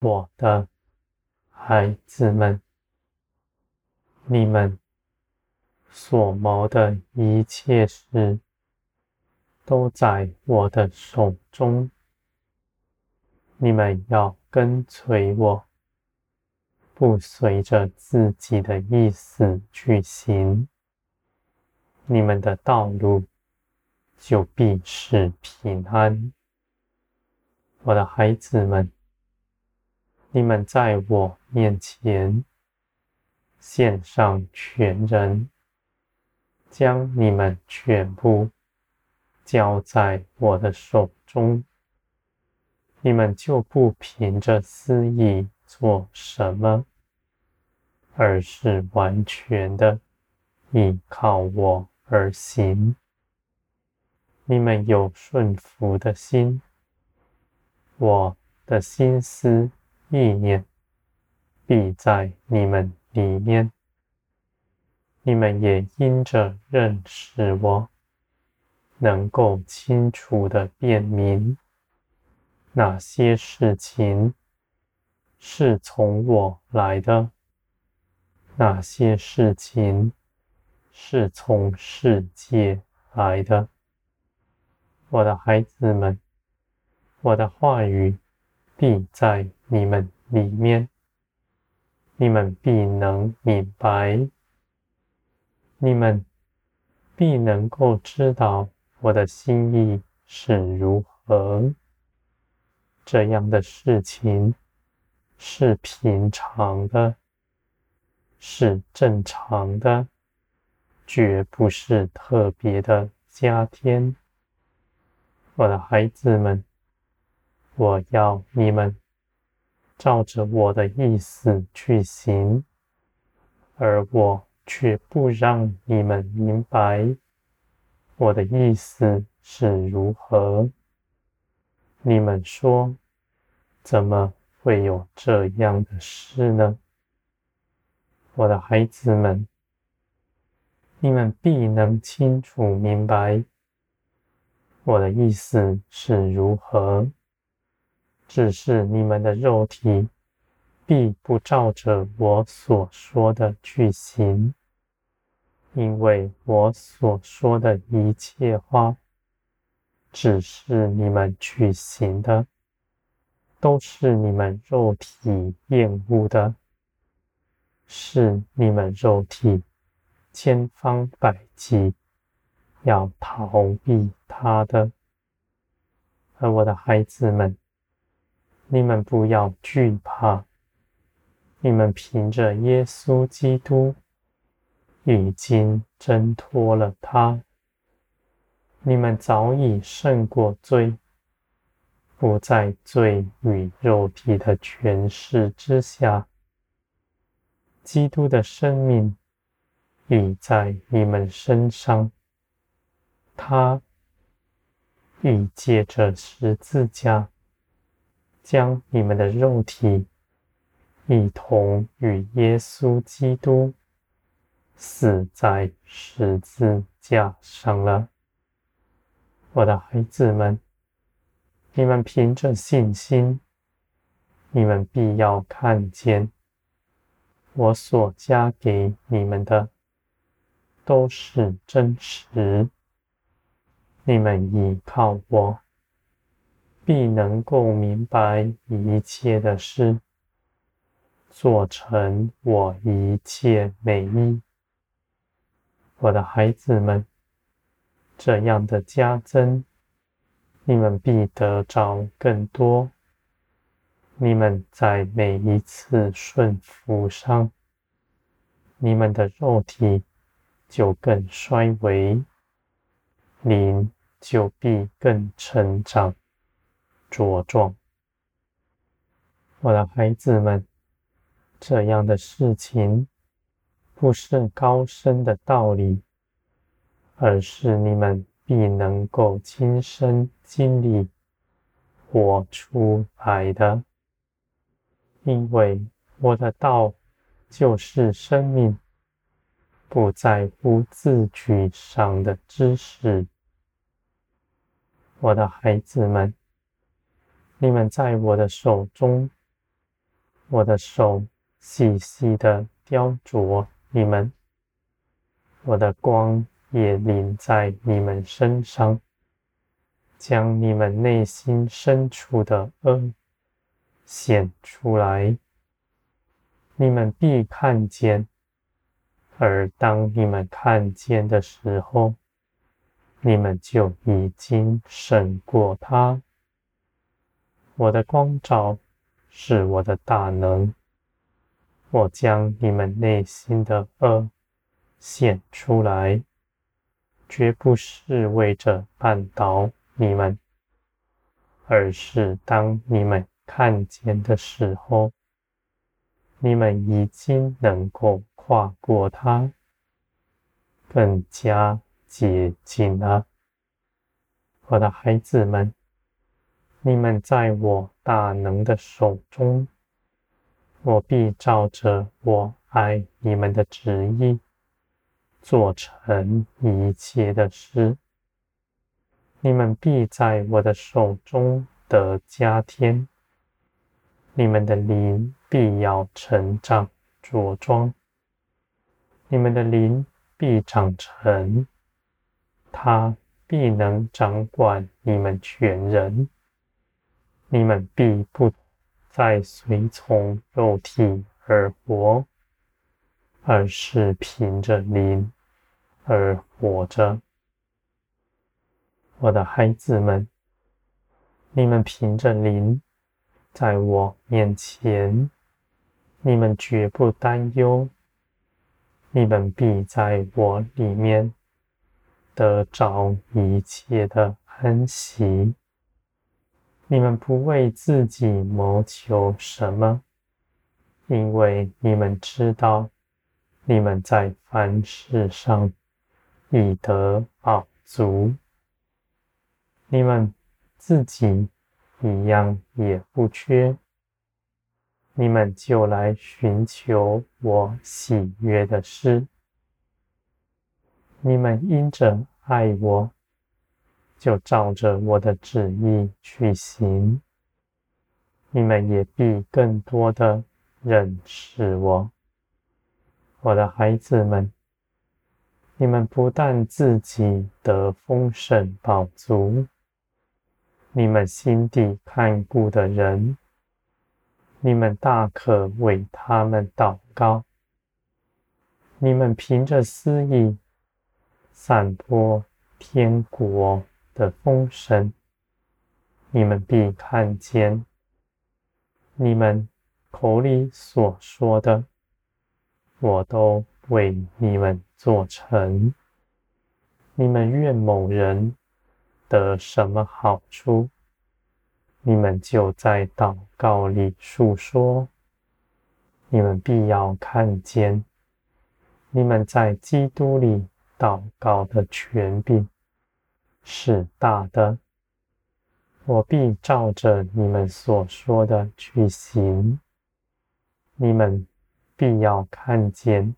我的孩子们，你们所谋的一切事，都在我的手中。你们要跟随我，不随着自己的意思去行，你们的道路就必是平安。我的孩子们，你们在我面前献上全人，将你们全部。交在我的手中，你们就不凭着私意做什么，而是完全的依靠我而行。你们有顺服的心，我的心思意念必在你们里面。你们也因着认识我。能够清楚的辨明哪些事情是从我来的，哪些事情是从世界来的。我的孩子们，我的话语必在你们里面，你们必能明白，你们必能够知道。我的心意是如何？这样的事情是平常的，是正常的，绝不是特别的加添。我的孩子们，我要你们照着我的意思去行，而我却不让你们明白。我的意思是如何？你们说，怎么会有这样的事呢？我的孩子们，你们必能清楚明白我的意思是如何。只是你们的肉体必不照着我所说的去行。因为我所说的一切话，只是你们去行的，都是你们肉体厌恶的，是你们肉体千方百计要逃避他的。而我的孩子们，你们不要惧怕，你们凭着耶稣基督。已经挣脱了他，你们早已胜过罪，不在罪与肉体的权势之下。基督的生命已在你们身上，他已借着十字架，将你们的肉体一同与耶稣基督。死在十字架上了，我的孩子们，你们凭着信心，你们必要看见我所加给你们的都是真实。你们依靠我，必能够明白一切的事，做成我一切美意。我的孩子们，这样的加增，你们必得着更多。你们在每一次顺服上，你们的肉体就更衰微，灵就必更成长茁壮。我的孩子们，这样的事情。不是高深的道理，而是你们必能够亲身经历活出来的。因为我的道就是生命，不在乎字句上的知识。我的孩子们，你们在我的手中我的手细细的雕琢你们，我的光也临在你们身上，将你们内心深处的恶显出来，你们必看见。而当你们看见的时候，你们就已经胜过他。我的光照是我的大能，我将你们内心的恶显出来，绝不是为着绊倒你们，而是当你们看见的时候，你们已经能够跨过它，更加接近了。我的孩子们。你们在我大能的手中，我必照着我爱你们的旨意，做成一切的事。你们必在我的手中得加添，你们的灵必要成长茁壮，你们的灵必长成，他必能掌管你们全人。你们必不再随从肉体而活，而是凭着灵而活着。我的孩子们，你们凭着灵在我面前，你们绝不担忧，你们必在我里面得着一切的安息。你们不为自己谋求什么，因为你们知道，你们在凡事上已得饱足。你们自己一样也不缺，你们就来寻求我喜悦的事。你们因着爱我。就照着我的旨意去行，你们也必更多的认识我，我的孩子们。你们不但自己得丰盛饱足，你们心底看顾的人，你们大可为他们祷告。你们凭着私意散播天国的丰盛，你们必看见；你们口里所说的，我都为你们做成。你们愿某人得什么好处，你们就在祷告里述说。你们必要看见，你们在基督里祷告的权柄。是大的，我必照着你们所说的去行。你们必要看见，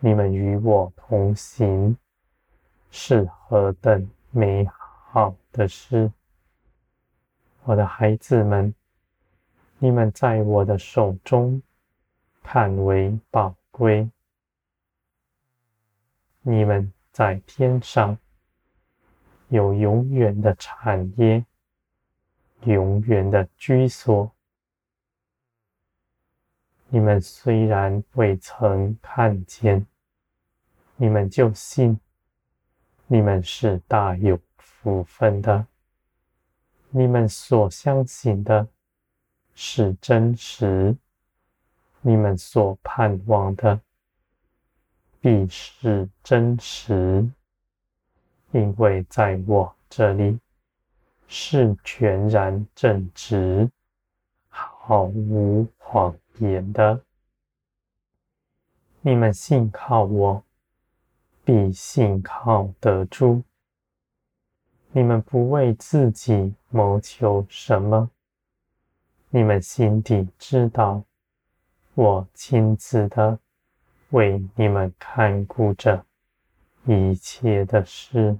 你们与我同行，是何等美好的事！我的孩子们，你们在我的手中看为宝贵，你们在天上。有永远的产业，永远的居所。你们虽然未曾看见，你们就信，你们是大有福分的。你们所相信的是真实，你们所盼望的必是真实。因为在我这里是全然正直，毫无谎言的。你们信靠我，必信靠得住。你们不为自己谋求什么，你们心底知道，我亲自的为你们看顾着。一切的事。